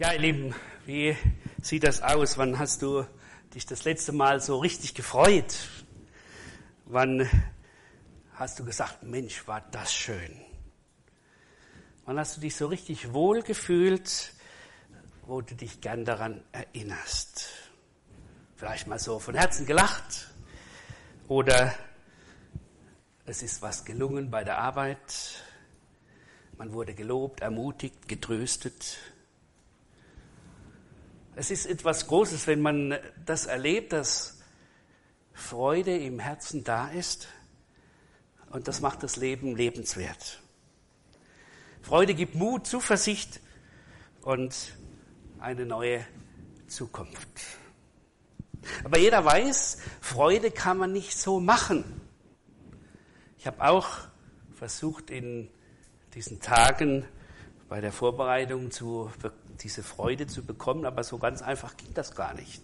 Ja, ihr Lieben, wie sieht das aus? Wann hast du dich das letzte Mal so richtig gefreut? Wann hast du gesagt, Mensch, war das schön? Wann hast du dich so richtig wohl gefühlt, wo du dich gern daran erinnerst? Vielleicht mal so von Herzen gelacht oder es ist was gelungen bei der Arbeit. Man wurde gelobt, ermutigt, getröstet. Es ist etwas Großes, wenn man das erlebt, dass Freude im Herzen da ist. Und das macht das Leben lebenswert. Freude gibt Mut, Zuversicht und eine neue Zukunft. Aber jeder weiß, Freude kann man nicht so machen. Ich habe auch versucht, in diesen Tagen bei der Vorbereitung zu, diese Freude zu bekommen, aber so ganz einfach ging das gar nicht.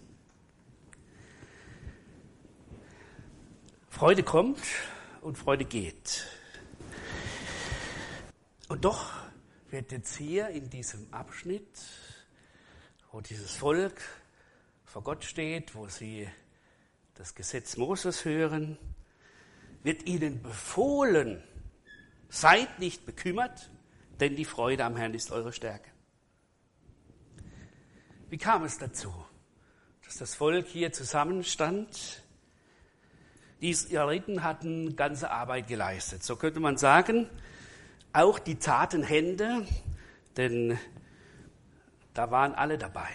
Freude kommt und Freude geht. Und doch wird jetzt hier in diesem Abschnitt, wo dieses Volk vor Gott steht, wo sie das Gesetz Moses hören, wird ihnen befohlen, seid nicht bekümmert, denn die Freude am Herrn ist eure Stärke. Wie kam es dazu, dass das Volk hier zusammenstand? Die Israeliten hatten ganze Arbeit geleistet. So könnte man sagen, auch die zarten Hände, denn da waren alle dabei.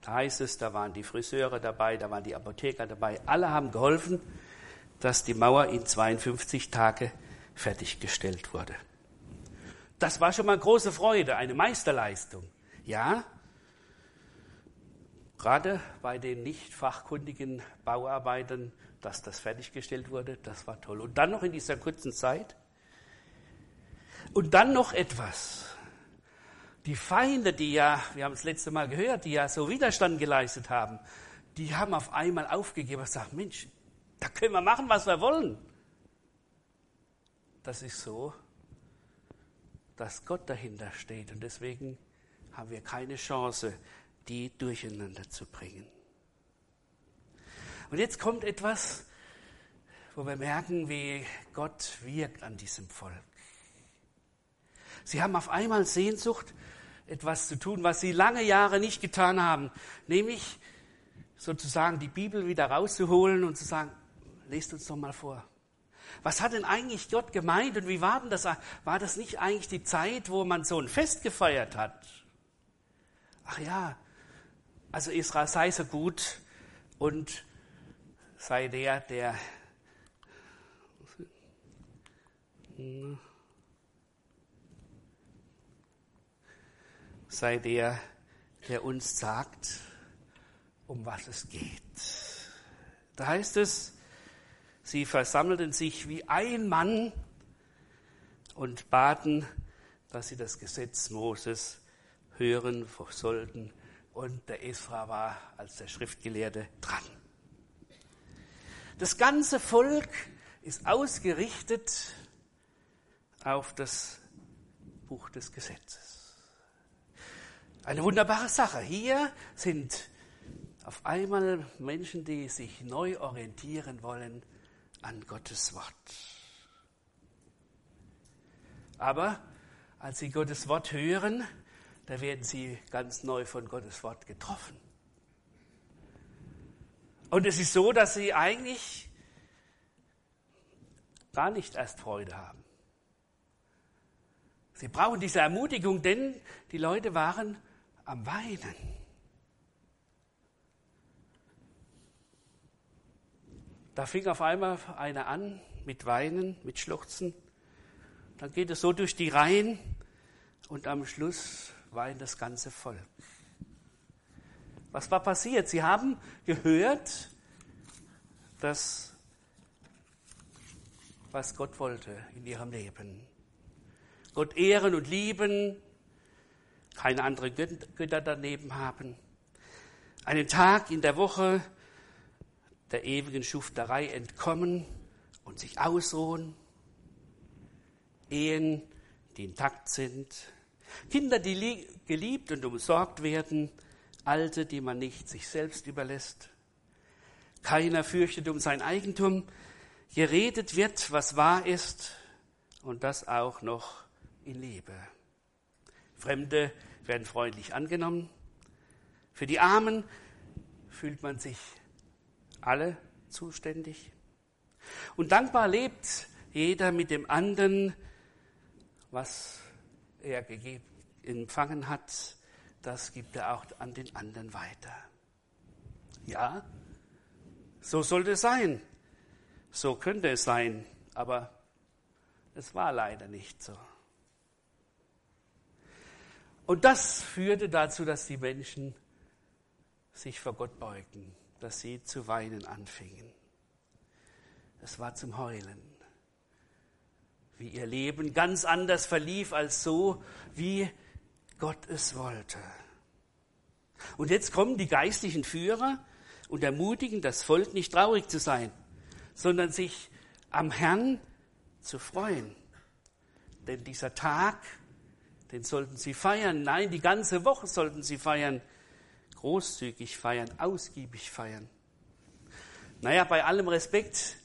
Da heißt es, da waren die Friseure dabei, da waren die Apotheker dabei. Alle haben geholfen, dass die Mauer in 52 Tage fertiggestellt wurde. Das war schon mal große Freude, eine Meisterleistung. Ja, gerade bei den nicht fachkundigen Bauarbeitern, dass das fertiggestellt wurde, das war toll. Und dann noch in dieser kurzen Zeit. Und dann noch etwas. Die Feinde, die ja, wir haben es letzte Mal gehört, die ja so Widerstand geleistet haben, die haben auf einmal aufgegeben und gesagt, Mensch, da können wir machen, was wir wollen. Das ist so, dass Gott dahinter steht und deswegen haben wir keine Chance, die durcheinander zu bringen. Und jetzt kommt etwas, wo wir merken, wie Gott wirkt an diesem Volk. Sie haben auf einmal Sehnsucht, etwas zu tun, was sie lange Jahre nicht getan haben, nämlich sozusagen die Bibel wieder rauszuholen und zu sagen, lest uns doch mal vor. Was hat denn eigentlich Gott gemeint und wie war denn das? War das nicht eigentlich die Zeit, wo man so ein Fest gefeiert hat? Ach ja, also Israel sei so gut und sei der, der sei der, der uns sagt, um was es geht. Da heißt es, sie versammelten sich wie ein Mann und baten, dass sie das Gesetz Moses hören sollten. Und der Esra war als der Schriftgelehrte dran. Das ganze Volk ist ausgerichtet auf das Buch des Gesetzes. Eine wunderbare Sache. Hier sind auf einmal Menschen, die sich neu orientieren wollen an Gottes Wort. Aber als sie Gottes Wort hören, da werden sie ganz neu von Gottes Wort getroffen. Und es ist so, dass sie eigentlich gar nicht erst Freude haben. Sie brauchen diese Ermutigung, denn die Leute waren am Weinen. Da fing auf einmal einer an mit Weinen, mit Schluchzen. Dann geht es so durch die Reihen und am Schluss weint das ganze Volk. Was war passiert? Sie haben gehört, dass was Gott wollte in ihrem Leben. Gott ehren und lieben, keine anderen Götter daneben haben. Einen Tag in der Woche der ewigen Schufterei entkommen und sich ausruhen. Ehen, die intakt sind. Kinder, die geliebt und umsorgt werden, Alte, die man nicht sich selbst überlässt. Keiner fürchtet um sein Eigentum. Geredet wird, was wahr ist, und das auch noch in Liebe. Fremde werden freundlich angenommen. Für die Armen fühlt man sich alle zuständig. Und dankbar lebt jeder mit dem anderen, was er gegeben, empfangen hat, das gibt er auch an den anderen weiter. Ja, so sollte es sein. So könnte es sein, aber es war leider nicht so. Und das führte dazu, dass die Menschen sich vor Gott beugten, dass sie zu weinen anfingen. Es war zum Heulen, wie ihr Leben ganz anders verlief als so, wie Gott es wollte. Und jetzt kommen die geistlichen Führer und ermutigen das Volk nicht traurig zu sein, sondern sich am Herrn zu freuen. Denn dieser Tag, den sollten sie feiern. Nein, die ganze Woche sollten sie feiern. Großzügig feiern, ausgiebig feiern. Naja, bei allem Respekt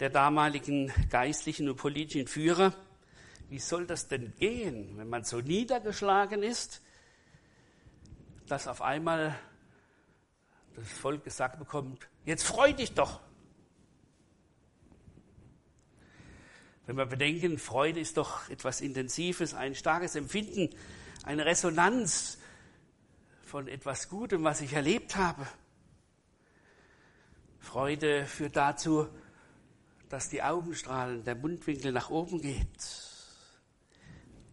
der damaligen geistlichen und politischen Führer, wie soll das denn gehen, wenn man so niedergeschlagen ist, dass auf einmal das Volk gesagt bekommt, jetzt freu dich doch. Wenn wir bedenken, Freude ist doch etwas Intensives, ein starkes Empfinden, eine Resonanz von etwas Gutem, was ich erlebt habe. Freude führt dazu, dass die Augenstrahlen, der Mundwinkel nach oben geht.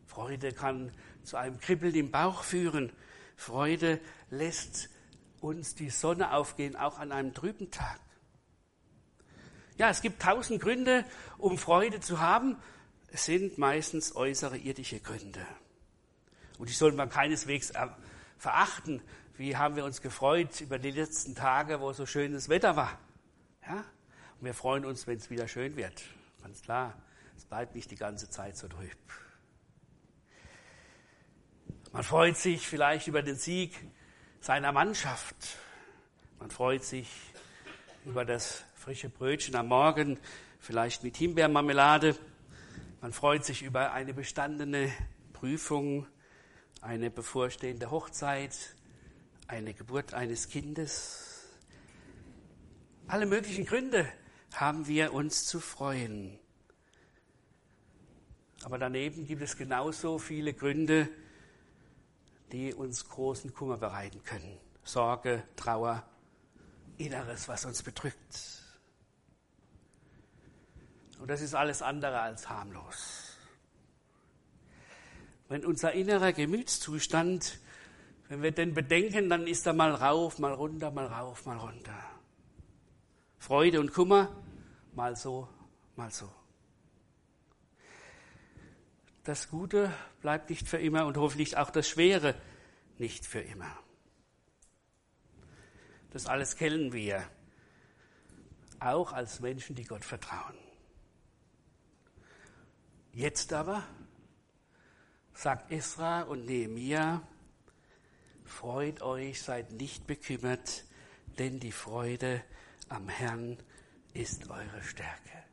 Freude kann zu einem Kribbeln im Bauch führen. Freude lässt uns die Sonne aufgehen, auch an einem trüben Tag. Ja, es gibt tausend Gründe, um Freude zu haben. Es sind meistens äußere irdische Gründe. Und die soll man keineswegs verachten. Wie haben wir uns gefreut über die letzten Tage, wo so schönes Wetter war. Ja? Und wir freuen uns, wenn es wieder schön wird. Ganz klar. Es bleibt nicht die ganze Zeit so trüb. Man freut sich vielleicht über den Sieg seiner Mannschaft. Man freut sich über das frische Brötchen am Morgen, vielleicht mit Himbeermarmelade. Man freut sich über eine bestandene Prüfung, eine bevorstehende Hochzeit, eine Geburt eines Kindes. Alle möglichen Gründe haben wir uns zu freuen. Aber daneben gibt es genauso viele Gründe, die uns großen Kummer bereiten können. Sorge, Trauer, Inneres, was uns bedrückt. Und das ist alles andere als harmlos. Wenn unser innerer Gemütszustand, wenn wir den bedenken, dann ist er mal rauf, mal runter, mal rauf, mal runter. Freude und Kummer, mal so, mal so. Das Gute bleibt nicht für immer und hoffentlich auch das Schwere nicht für immer. Das alles kennen wir, auch als Menschen, die Gott vertrauen. Jetzt aber sagt Esra und Nehemiah, freut euch, seid nicht bekümmert, denn die Freude am Herrn ist eure Stärke.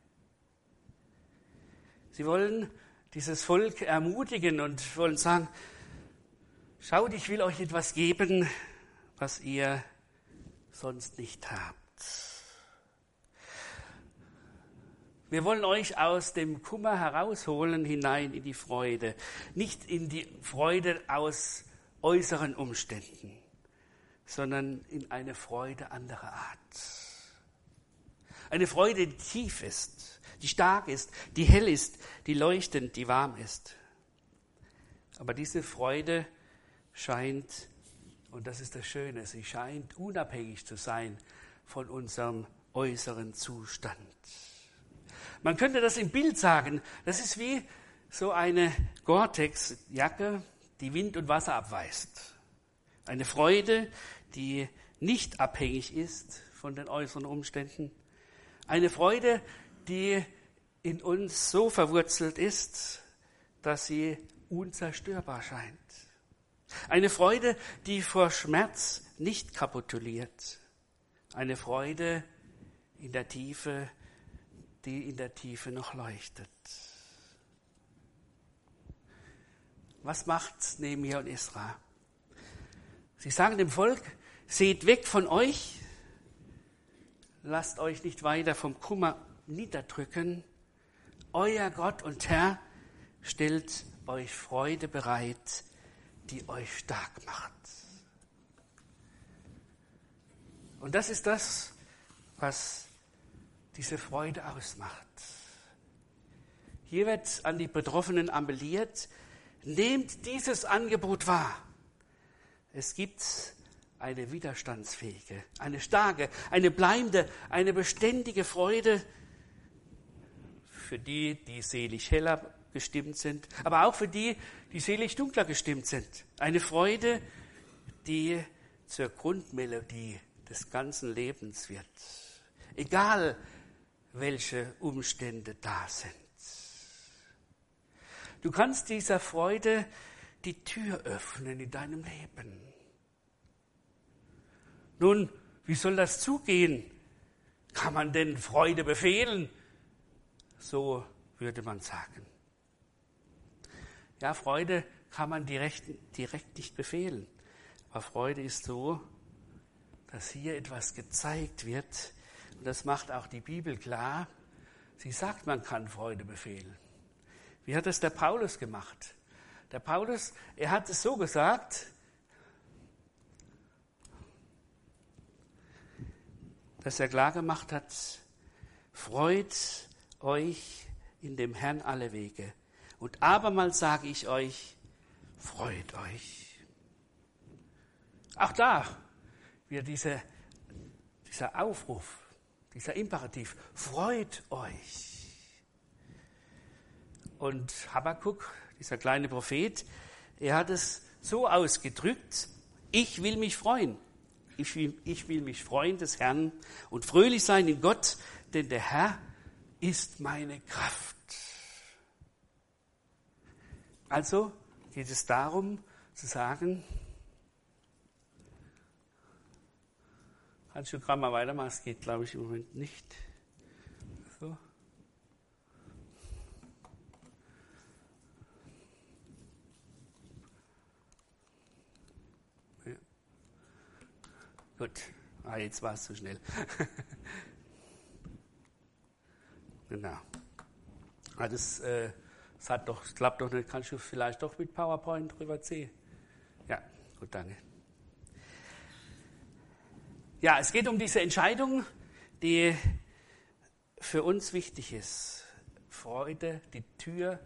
Sie wollen dieses Volk ermutigen und wollen sagen, schaut, ich will euch etwas geben, was ihr sonst nicht habt. Wir wollen euch aus dem Kummer herausholen hinein in die Freude, nicht in die Freude aus äußeren Umständen, sondern in eine Freude anderer Art. Eine Freude, die tief ist, die stark ist, die hell ist, die leuchtend, die warm ist. Aber diese Freude scheint, und das ist das Schöne, sie scheint unabhängig zu sein von unserem äußeren Zustand. Man könnte das im Bild sagen, das ist wie so eine Gore-Tex-Jacke, die Wind und Wasser abweist. Eine Freude, die nicht abhängig ist von den äußeren Umständen. Eine Freude, die in uns so verwurzelt ist, dass sie unzerstörbar scheint. Eine Freude, die vor Schmerz nicht kapituliert. Eine Freude in der Tiefe, die in der Tiefe noch leuchtet. Was macht Nehemiah und Isra? Sie sagen dem Volk, seht weg von euch, lasst euch nicht weiter vom Kummer niederdrücken. Euer Gott und Herr stellt euch Freude bereit, die euch stark macht. Und das ist das, was diese Freude ausmacht. Hier wird an die Betroffenen appelliert, nehmt dieses Angebot wahr. Es gibt eine widerstandsfähige, eine starke, eine bleibende, eine beständige Freude für die, die selig heller gestimmt sind, aber auch für die, die selig dunkler gestimmt sind. Eine Freude, die zur Grundmelodie des ganzen Lebens wird. Egal, welche Umstände da sind. Du kannst dieser Freude die Tür öffnen in deinem Leben. Nun, wie soll das zugehen? Kann man denn Freude befehlen? So würde man sagen. Ja, Freude kann man direkt, direkt nicht befehlen. Aber Freude ist so, dass hier etwas gezeigt wird. Und das macht auch die Bibel klar. Sie sagt, man kann Freude befehlen. Wie hat es der Paulus gemacht? Der Paulus, er hat es so gesagt, dass er klar gemacht hat, freut euch in dem Herrn alle Wege. Und abermals sage ich euch, freut euch. Auch da wird diese, dieser Aufruf, dieser Imperativ, freut euch. Und Habakkuk, dieser kleine Prophet, er hat es so ausgedrückt, ich will mich freuen. Ich will, ich will mich freuen des Herrn und fröhlich sein in Gott, denn der Herr ist meine Kraft. Also geht es darum zu sagen, kannst du gerade mal weitermachen, es geht glaube ich im Moment nicht. Gut, ah, jetzt war es zu schnell. genau. Ah, das, äh, es hat doch, es klappt doch nicht, kannst du vielleicht doch mit PowerPoint drüber ziehen? Ja, gut, danke. Ja, es geht um diese Entscheidung, die für uns wichtig ist. Freude, die Tür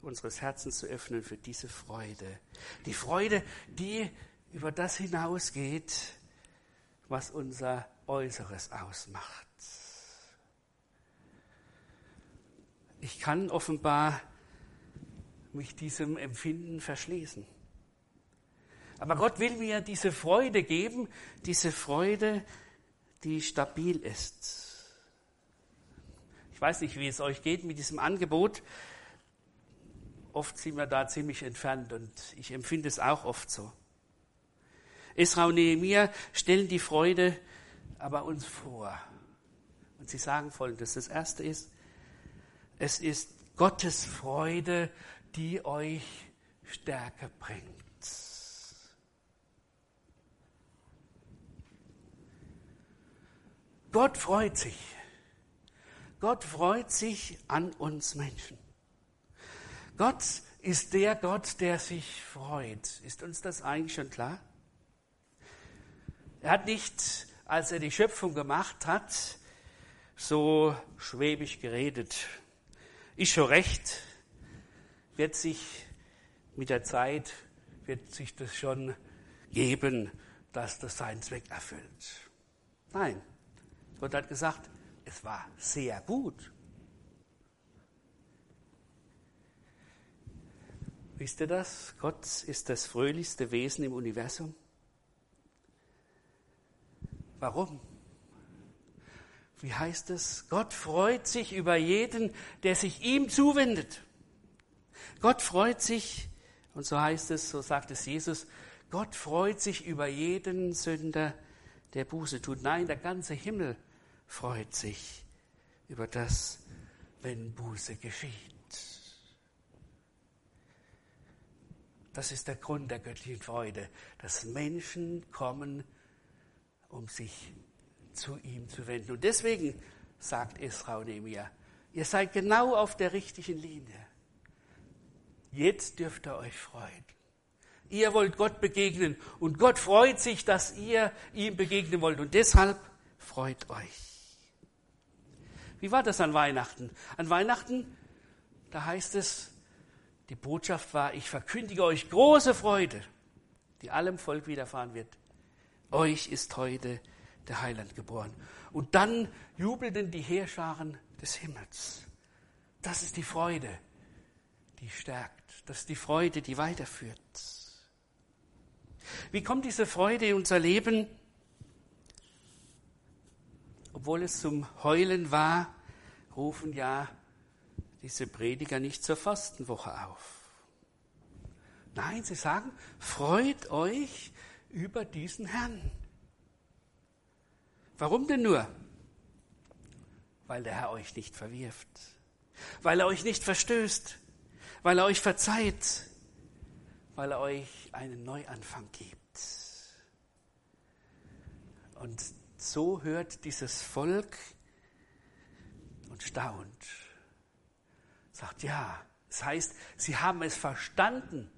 unseres Herzens zu öffnen für diese Freude. Die Freude, die über das hinausgeht, was unser Äußeres ausmacht. Ich kann offenbar mich diesem Empfinden verschließen. Aber Gott will mir diese Freude geben, diese Freude, die stabil ist. Ich weiß nicht, wie es euch geht mit diesem Angebot. Oft sind wir da ziemlich entfernt und ich empfinde es auch oft so. Esra und Nehemiah stellen die Freude aber uns vor. Und sie sagen folgendes. Das erste ist, es ist Gottes Freude die euch Stärke bringt. Gott freut sich. Gott freut sich an uns Menschen. Gott ist der Gott, der sich freut. Ist uns das eigentlich schon klar? Er hat nicht, als er die Schöpfung gemacht hat, so schwäbig geredet. Ist schon recht, wird sich mit der Zeit, wird sich das schon geben, dass das seinen Zweck erfüllt. Nein, Gott hat gesagt, es war sehr gut. Wisst ihr das? Gott ist das fröhlichste Wesen im Universum. Warum? Wie heißt es? Gott freut sich über jeden, der sich ihm zuwendet. Gott freut sich Und so heißt es, so sagt es Jesus, Gott freut sich über jeden Sünder, der Buße tut. Nein, der ganze Himmel freut sich über das, wenn Buße geschieht. Das ist der Grund der göttlichen Freude, dass Menschen kommen, um sich zu ihm zu wenden. Und deswegen sagt Esra Nehemiah, ihr seid genau auf der richtigen Linie. Jetzt dürft ihr euch freuen. Ihr wollt Gott begegnen und Gott freut sich, dass ihr ihm begegnen wollt und deshalb freut euch. Wie war das an Weihnachten? An Weihnachten, da heißt es, die Botschaft war, ich verkündige euch große Freude, die allem Volk widerfahren wird. Euch ist heute der Heiland geboren. Und dann jubelten die Heerscharen des Himmels. Das ist die Freude, die stärkt. Das ist die Freude, die weiterführt. Wie kommt diese Freude in unser Leben? Obwohl es zum Heulen war, rufen ja diese Prediger nicht zur Fastenwoche auf. Nein, sie sagen, freut euch über diesen Herrn. Warum denn nur? Weil der Herr euch nicht verwirft, weil er euch nicht verstößt, weil er euch verzeiht, weil er euch einen Neuanfang gibt. Und so hört dieses Volk und staunt. Sagt, ja, das heißt, sie haben es verstanden.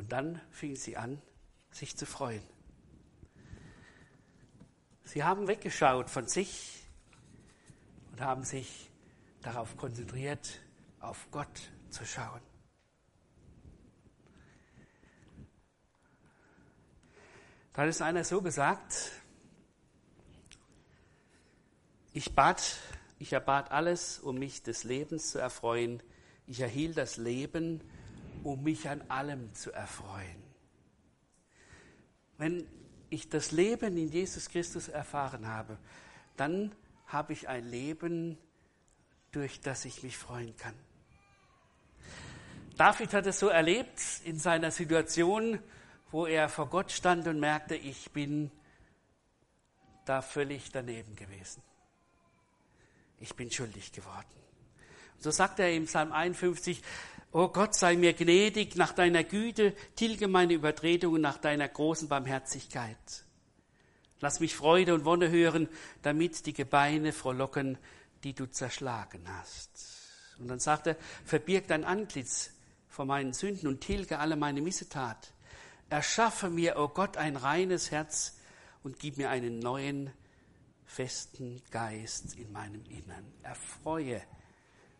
Und dann fingen sie an, sich zu freuen. Sie haben weggeschaut von sich und haben sich darauf konzentriert, auf Gott zu schauen. Da hat es einer so gesagt, ich bat, ich erbat alles, um mich des Lebens zu erfreuen. Ich erhielt das Leben, um mich an allem zu erfreuen. Wenn ich das Leben in Jesus Christus erfahren habe, dann habe ich ein Leben, durch das ich mich freuen kann. David hat es so erlebt in seiner Situation, wo er vor Gott stand und merkte, ich bin da völlig daneben gewesen. Ich bin schuldig geworden. So sagt er im Psalm 51, O Gott, sei mir gnädig nach deiner Güte, tilge meine Übertretungen nach deiner großen Barmherzigkeit. Lass mich Freude und Wonne hören, damit die Gebeine frohlocken, die du zerschlagen hast. Und dann sagt er, verbirg dein Antlitz vor meinen Sünden und tilge alle meine Missetat. Erschaffe mir, o oh Gott, ein reines Herz und gib mir einen neuen, festen Geist in meinem Innern. Erfreue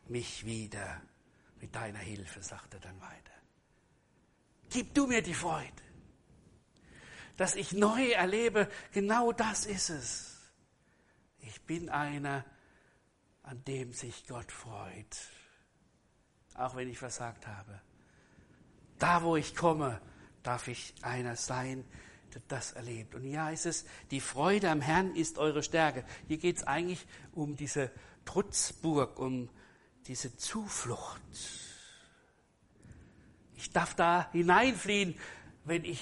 mich wieder mit deiner Hilfe, sagt er dann weiter. Gib du mir die Freude, dass ich neu erlebe, genau das ist es. Ich bin einer, an dem sich Gott freut, auch wenn ich versagt habe. Da, wo ich komme, darf ich einer sein, der das erlebt. Und ja ist es, die Freude am Herrn ist eure Stärke. Hier geht es eigentlich um diese Trutzburg, um diese Zuflucht. Ich darf da hineinfliehen, wenn ich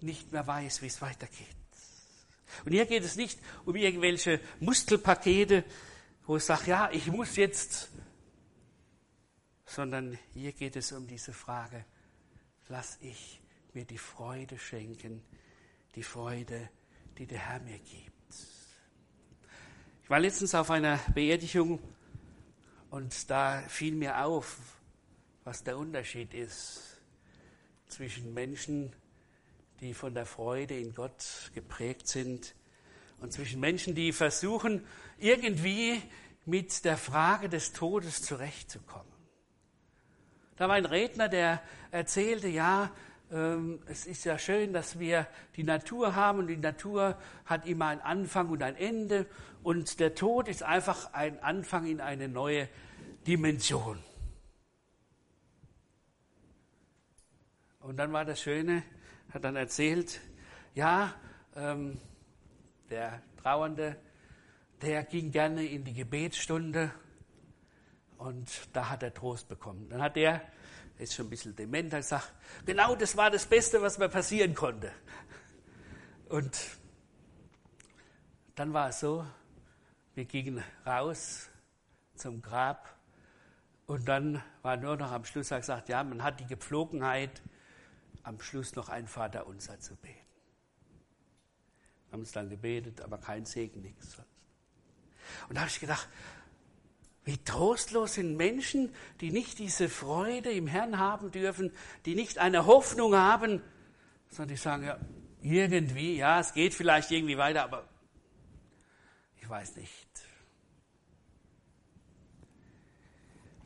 nicht mehr weiß, wie es weitergeht. Und hier geht es nicht um irgendwelche Muskelpakete, wo ich sage, ja, ich muss jetzt, sondern hier geht es um diese Frage, lass ich mir die Freude schenken, die Freude, die der Herr mir gibt. Ich war letztens auf einer Beerdigung und da fiel mir auf, was der Unterschied ist zwischen Menschen, die von der Freude in Gott geprägt sind, und zwischen Menschen, die versuchen, irgendwie mit der Frage des Todes zurechtzukommen. Da war ein Redner, der erzählte, ja, es ist ja schön, dass wir die Natur haben und die Natur hat immer einen Anfang und ein Ende und der Tod ist einfach ein Anfang in eine neue Dimension. Und dann war das Schöne, hat dann erzählt, ja, ähm, der Trauernde, der ging gerne in die Gebetsstunde und da hat er Trost bekommen. Dann hat er ist schon ein bisschen dement, er sagt, genau das war das Beste, was mir passieren konnte. Und dann war es so, wir gingen raus zum Grab und dann war nur noch am Schluss gesagt, ja, man hat die Gepflogenheit, am Schluss noch ein Vater unser zu beten. Wir haben es dann gebetet, aber kein Segen, nichts sonst. Und da habe ich gedacht, wie trostlos sind Menschen, die nicht diese Freude im Herrn haben dürfen, die nicht eine Hoffnung haben, sondern die sagen, ja, irgendwie, ja, es geht vielleicht irgendwie weiter, aber ich weiß nicht.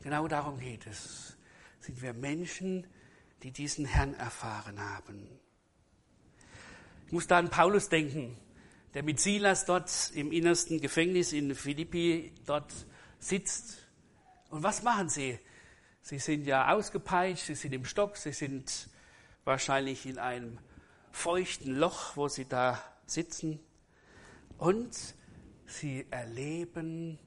Genau darum geht es. Sind wir Menschen, die diesen Herrn erfahren haben. Ich muss da an Paulus denken, der mit Silas dort im innersten Gefängnis in Philippi dort sitzt. Und was machen sie? Sie sind ja ausgepeitscht, sie sind im Stock, sie sind wahrscheinlich in einem feuchten Loch, wo sie da sitzen. Und sie erleben,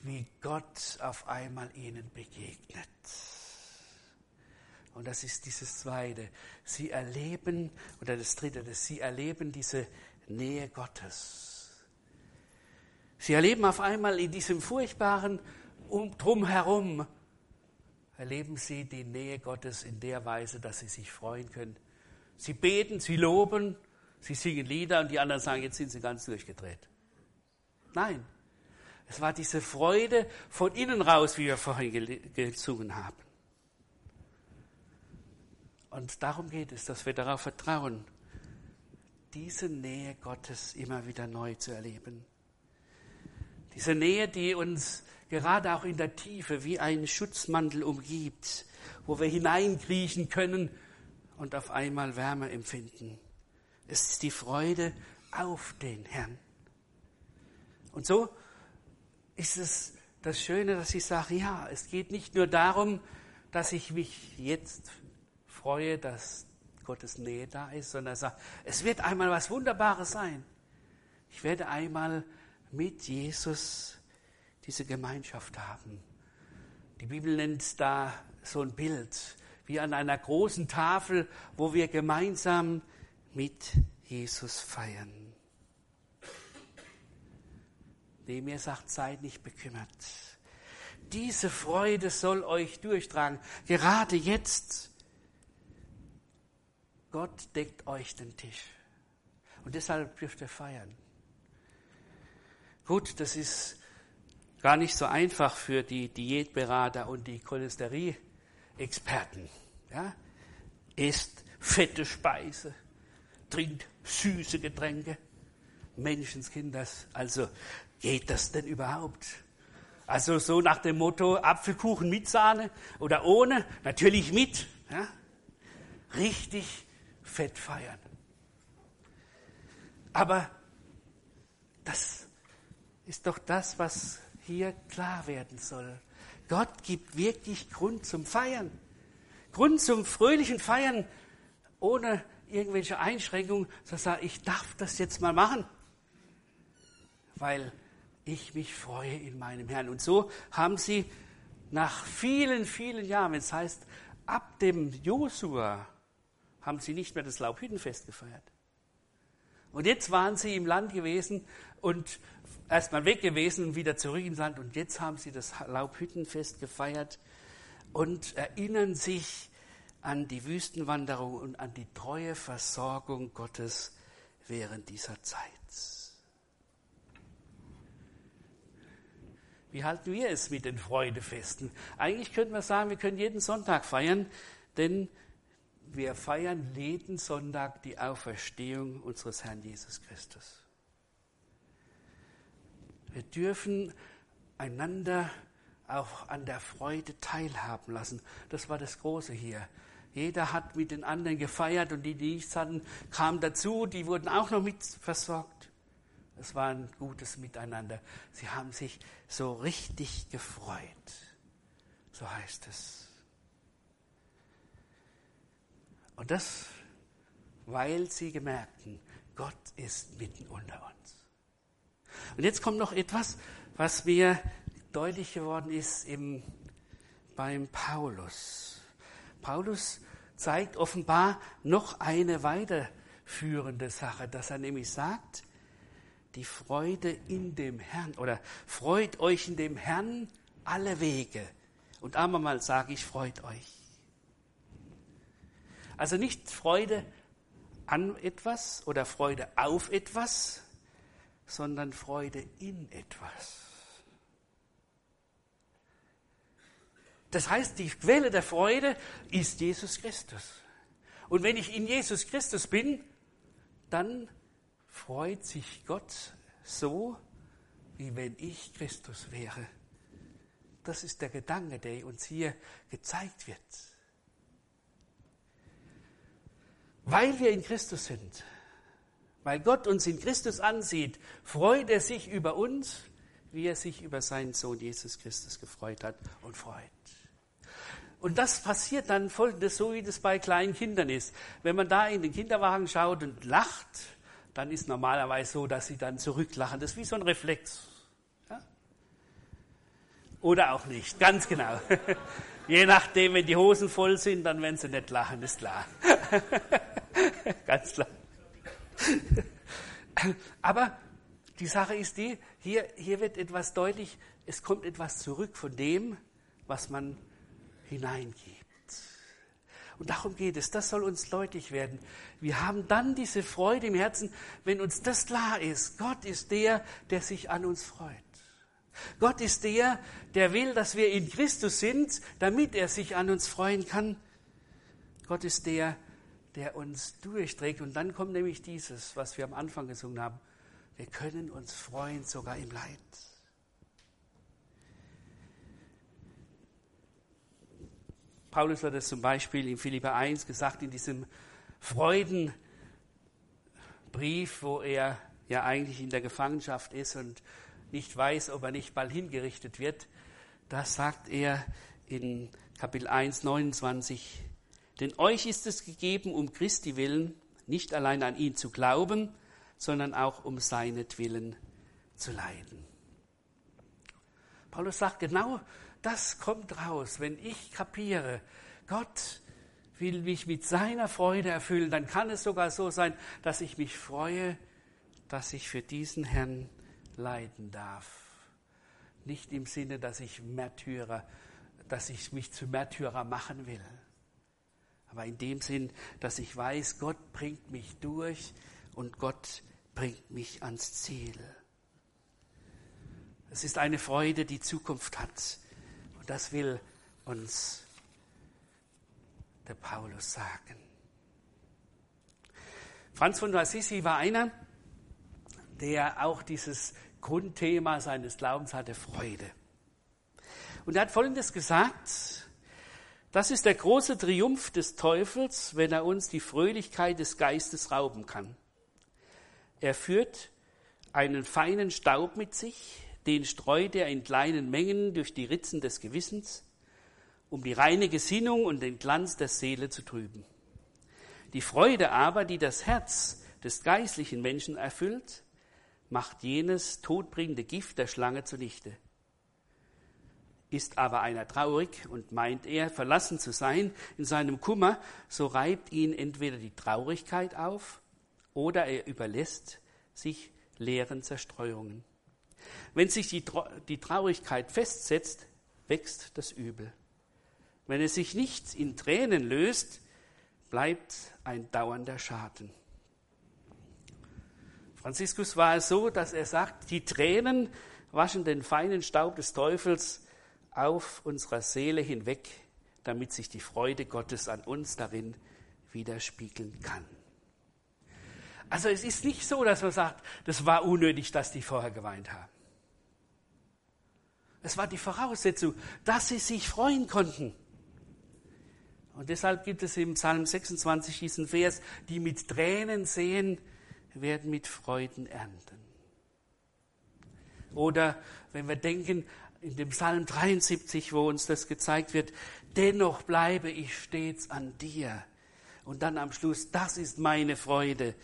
wie Gott auf einmal ihnen begegnet. Und das ist dieses Zweite. Sie erleben, oder das Dritte, das, sie erleben diese Nähe Gottes. Sie erleben auf einmal in diesem furchtbaren Drumherum, erleben sie die Nähe Gottes in der Weise, dass sie sich freuen können. Sie beten, sie loben, sie singen Lieder und die anderen sagen, jetzt sind sie ganz durchgedreht. Nein, es war diese Freude von innen raus, wie wir vorhin gesungen haben. Und darum geht es, dass wir darauf vertrauen, diese Nähe Gottes immer wieder neu zu erleben. Diese Nähe, die uns gerade auch in der Tiefe wie ein Schutzmantel umgibt, wo wir hineinkriechen können und auf einmal Wärme empfinden. Es ist die Freude auf den Herrn. Und so ist es das Schöne, dass ich sage, ja, es geht nicht nur darum, dass ich mich jetzt freue, dass Gottes Nähe da ist, sondern er sagt, es wird einmal was Wunderbares sein. Ich werde einmal mit Jesus diese Gemeinschaft haben. Die Bibel nennt da so ein Bild, wie an einer großen Tafel, wo wir gemeinsam mit Jesus feiern. Dem sagt, seid nicht bekümmert. Diese Freude soll euch durchtragen, gerade jetzt, Gott deckt euch den Tisch. Und deshalb dürft ihr feiern. Gut, das ist gar nicht so einfach für die Diätberater und die Cholesterie-Experten. Ja? Esst fette Speise, trinkt süße Getränke. Menschenskinders, also geht das denn überhaupt? Also so nach dem Motto Apfelkuchen mit Sahne oder ohne? Natürlich mit. Ja? Richtig fett feiern. Aber das ist doch das, was hier klar werden soll. Gott gibt wirklich Grund zum Feiern. Grund zum fröhlichen Feiern, ohne irgendwelche Einschränkungen, zu sagen, ich darf das jetzt mal machen, weil ich mich freue in meinem Herrn. Und so haben sie nach vielen, vielen Jahren, wenn es heißt, ab dem Josua haben sie nicht mehr das Laubhüttenfest gefeiert. Und jetzt waren sie im Land gewesen und erstmal weg gewesen und wieder zurück ins Land. Und jetzt haben sie das Laubhüttenfest gefeiert und erinnern sich an die Wüstenwanderung und an die treue Versorgung Gottes während dieser Zeit. Wie halten wir es mit den Freudefesten? Eigentlich könnten wir sagen, wir können jeden Sonntag feiern, denn wir feiern jeden Sonntag die Auferstehung unseres Herrn Jesus Christus. Wir dürfen einander auch an der Freude teilhaben lassen. Das war das Große hier. Jeder hat mit den anderen gefeiert und die, die nichts hatten, kamen dazu, die wurden auch noch mit versorgt. Es war ein gutes Miteinander. Sie haben sich so richtig gefreut. So heißt es. Und das, weil sie gemerkten, Gott ist mitten unter uns. Und jetzt kommt noch etwas, was mir deutlich geworden ist im, beim Paulus. Paulus zeigt offenbar noch eine weiterführende Sache, dass er nämlich sagt, die Freude in dem Herrn oder freut euch in dem Herrn alle Wege. Und einmal sage ich, freut euch. Also nicht Freude an etwas oder Freude auf etwas, sondern Freude in etwas. Das heißt, die Quelle der Freude ist Jesus Christus. Und wenn ich in Jesus Christus bin, dann freut sich Gott so, wie wenn ich Christus wäre. Das ist der Gedanke, der uns hier gezeigt wird. Weil wir in Christus sind, weil Gott uns in Christus ansieht, freut er sich über uns, wie er sich über seinen Sohn Jesus Christus gefreut hat und freut. Und das passiert dann folgendes, so wie das bei kleinen Kindern ist. Wenn man da in den Kinderwagen schaut und lacht, dann ist normalerweise so, dass sie dann zurücklachen. Das ist wie so ein Reflex. Ja? Oder auch nicht, ganz genau. Je nachdem, wenn die Hosen voll sind, dann werden sie nicht lachen, ist klar. ganz klar. Aber die Sache ist die, hier, hier wird etwas deutlich, es kommt etwas zurück von dem, was man hineingibt. Und darum geht es, das soll uns deutlich werden. Wir haben dann diese Freude im Herzen, wenn uns das klar ist. Gott ist der, der sich an uns freut. Gott ist der, der will, dass wir in Christus sind, damit er sich an uns freuen kann. Gott ist der, der uns durchträgt. Und dann kommt nämlich dieses, was wir am Anfang gesungen haben. Wir können uns freuen, sogar im Leid. Paulus hat es zum Beispiel in Philippa 1 gesagt, in diesem Freudenbrief, wo er ja eigentlich in der Gefangenschaft ist und nicht weiß, ob er nicht bald hingerichtet wird. Da sagt er in Kapitel 1, 29, denn euch ist es gegeben, um Christi willen, nicht allein an ihn zu glauben, sondern auch um seinetwillen zu leiden. Paulus sagt genau, das kommt raus, wenn ich kapiere, Gott will mich mit seiner Freude erfüllen, dann kann es sogar so sein, dass ich mich freue, dass ich für diesen Herrn leiden darf. Nicht im Sinne, dass ich Märtyrer, dass ich mich zu Märtyrer machen will, aber in dem Sinn, dass ich weiß, Gott bringt mich durch und Gott bringt mich ans Ziel. Es ist eine Freude, die Zukunft hat. Und das will uns der Paulus sagen. Franz von Assisi war einer, der auch dieses Grundthema seines Glaubens hatte, Freude. Und er hat Folgendes gesagt, das ist der große Triumph des Teufels, wenn er uns die Fröhlichkeit des Geistes rauben kann. Er führt einen feinen Staub mit sich, den streut er in kleinen Mengen durch die Ritzen des Gewissens, um die reine Gesinnung und den Glanz der Seele zu trüben. Die Freude aber, die das Herz des geistlichen Menschen erfüllt, macht jenes todbringende Gift der Schlange zunichte. Ist aber einer traurig und meint er, verlassen zu sein in seinem Kummer, so reibt ihn entweder die Traurigkeit auf oder er überlässt sich leeren Zerstreuungen. Wenn sich die, die Traurigkeit festsetzt, wächst das Übel. Wenn es sich nicht in Tränen löst, bleibt ein dauernder Schaden. Franziskus war es so, dass er sagt, die Tränen waschen den feinen Staub des Teufels auf unserer Seele hinweg, damit sich die Freude Gottes an uns darin widerspiegeln kann. Also es ist nicht so, dass man sagt, das war unnötig, dass die vorher geweint haben. Es war die Voraussetzung, dass sie sich freuen konnten. Und deshalb gibt es im Psalm 26 diesen Vers, die mit Tränen sehen, werden mit Freuden ernten. Oder wenn wir denken, in dem Psalm 73, wo uns das gezeigt wird, dennoch bleibe ich stets an dir. Und dann am Schluss, das ist meine Freude,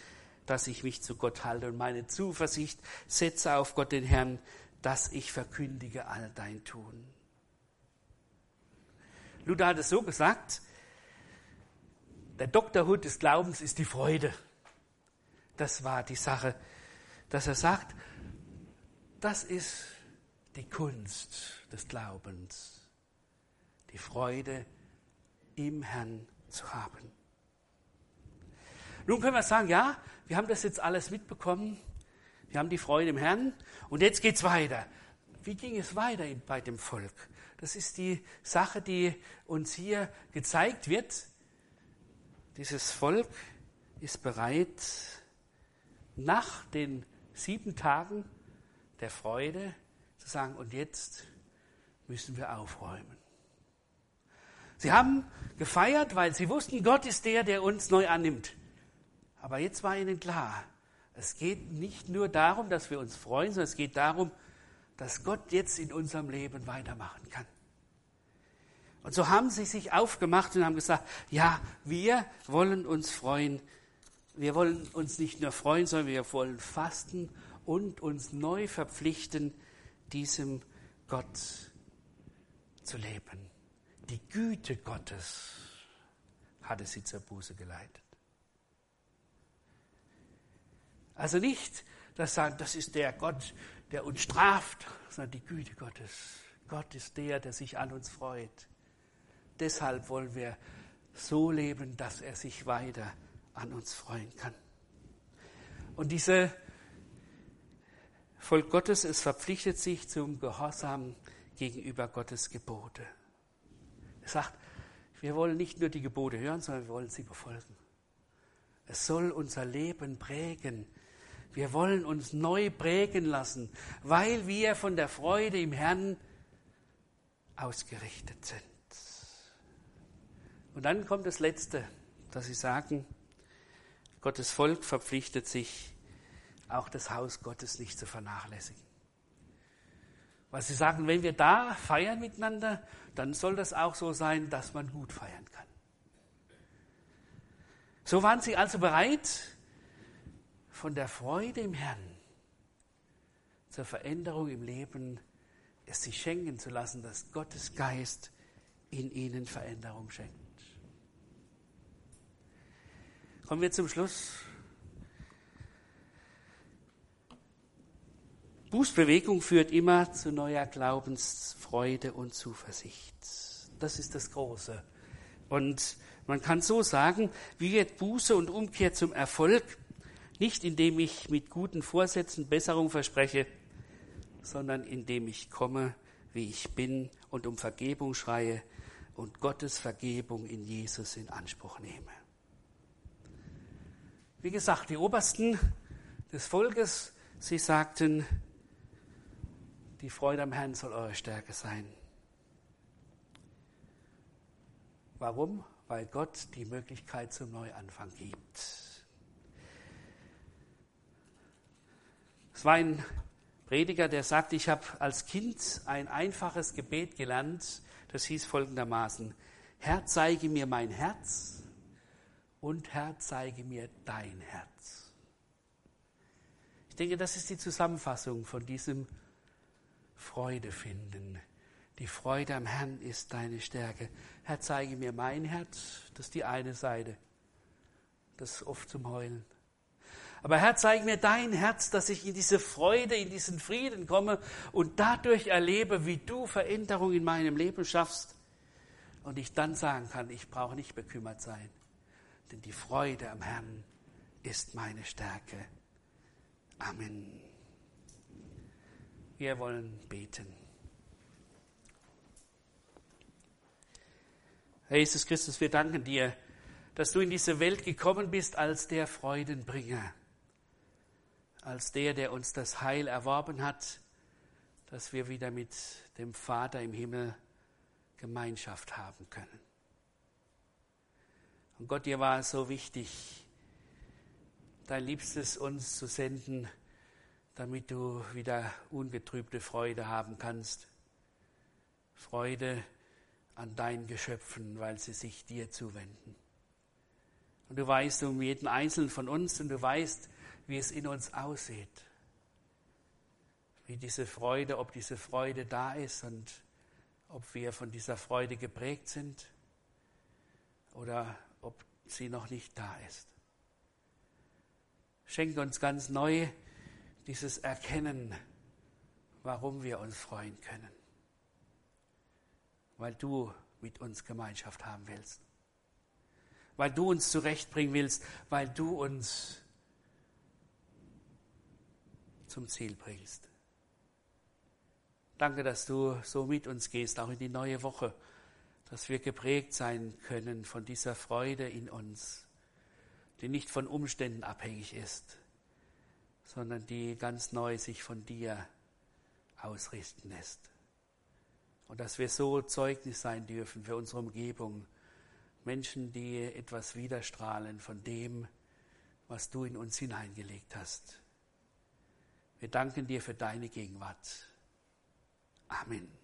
dass ich mich zu Gott halte und meine Zuversicht setze auf Gott den Herrn, dass ich verkündige all dein Tun. Luther hat es so gesagt, der Dr. Hut des Glaubens ist die Freude. Das war die Sache, dass er sagt, das ist die Kunst des Glaubens, die Freude im Herrn zu haben. Nun können wir sagen, ja, wir haben das jetzt alles mitbekommen, wir haben die Freude im Herrn und jetzt geht's weiter. Wie ging es weiter bei dem Volk? Das ist die Sache, die uns hier gezeigt wird. Dieses Volk ist bereit, nach den sieben Tagen der Freude sagen, und jetzt müssen wir aufräumen. Sie haben gefeiert, weil sie wussten, Gott ist der, der uns neu annimmt. Aber jetzt war ihnen klar, es geht nicht nur darum, dass wir uns freuen, sondern es geht darum, dass Gott jetzt in unserem Leben weitermachen kann. Und so haben sie sich aufgemacht und haben gesagt, ja, wir wollen uns freuen. Wir wollen uns nicht nur freuen, sondern wir wollen fasten und uns neu verpflichten, diesem Gott zu leben. Die Güte Gottes hatte sie zur Buße geleitet. Also nicht das sagen, das ist der Gott, der uns straft, sondern die Güte Gottes. Gott ist der, der sich an uns freut. Deshalb wollen wir so leben, dass er sich weiter an uns freuen kann. Und diese Volk Gottes, es verpflichtet sich zum Gehorsam gegenüber Gottes Gebote. Es sagt, wir wollen nicht nur die Gebote hören, sondern wir wollen sie befolgen. Es soll unser Leben prägen. Wir wollen uns neu prägen lassen, weil wir von der Freude im Herrn ausgerichtet sind. Und dann kommt das Letzte, dass sie sagen, Gottes Volk verpflichtet sich, auch das Haus Gottes nicht zu vernachlässigen. Weil sie sagen, wenn wir da feiern miteinander, dann soll das auch so sein, dass man gut feiern kann. So waren sie also bereit, von der Freude im Herrn zur Veränderung im Leben es sich schenken zu lassen, dass Gottes Geist in ihnen Veränderung schenkt. Kommen wir zum Schluss. Bußbewegung führt immer zu neuer Glaubensfreude und Zuversicht. Das ist das Große. Und man kann so sagen, wie wird Buße und Umkehr zum Erfolg? Nicht indem ich mit guten Vorsätzen Besserung verspreche, sondern indem ich komme, wie ich bin und um Vergebung schreie und Gottes Vergebung in Jesus in Anspruch nehme. Wie gesagt, die Obersten des Volkes, sie sagten, die Freude am Herrn soll eure Stärke sein. Warum? Weil Gott die Möglichkeit zum Neuanfang gibt. Es war ein Prediger, der sagte, ich habe als Kind ein einfaches Gebet gelernt, das hieß folgendermaßen, Herr, zeige mir mein Herz und Herr, zeige mir dein Herz. Ich denke, das ist die Zusammenfassung von diesem Freude finden. Die Freude am Herrn ist deine Stärke. Herr, zeige mir mein Herz, das ist die eine Seite, das ist oft zum Heulen. Aber Herr, zeig mir dein Herz, dass ich in diese Freude, in diesen Frieden komme und dadurch erlebe, wie du Veränderung in meinem Leben schaffst. Und ich dann sagen kann, ich brauche nicht bekümmert sein, denn die Freude am Herrn ist meine Stärke. Amen. Wir wollen beten. Herr Jesus Christus, wir danken dir, dass du in diese Welt gekommen bist als der Freudenbringer als der, der uns das Heil erworben hat, dass wir wieder mit dem Vater im Himmel Gemeinschaft haben können. Und Gott, dir war es so wichtig, dein Liebstes uns zu senden, damit du wieder ungetrübte Freude haben kannst. Freude an deinen Geschöpfen, weil sie sich dir zuwenden. Und du weißt um jeden Einzelnen von uns und du weißt, wie es in uns aussieht. Wie diese Freude, ob diese Freude da ist und ob wir von dieser Freude geprägt sind oder ob sie noch nicht da ist. Schenke uns ganz neu dieses Erkennen, warum wir uns freuen können. Weil du mit uns Gemeinschaft haben willst. Weil du uns zurechtbringen willst, weil du uns zum Ziel bringst. Danke, dass du so mit uns gehst, auch in die neue Woche, dass wir geprägt sein können von dieser Freude in uns, die nicht von Umständen abhängig ist, sondern die ganz neu sich von dir ausrichten lässt. Und dass wir so Zeugnis sein dürfen für unsere Umgebung, Menschen, die etwas widerstrahlen von dem, was du in uns hineingelegt hast. Wir danken dir für deine Gegenwart. Amen.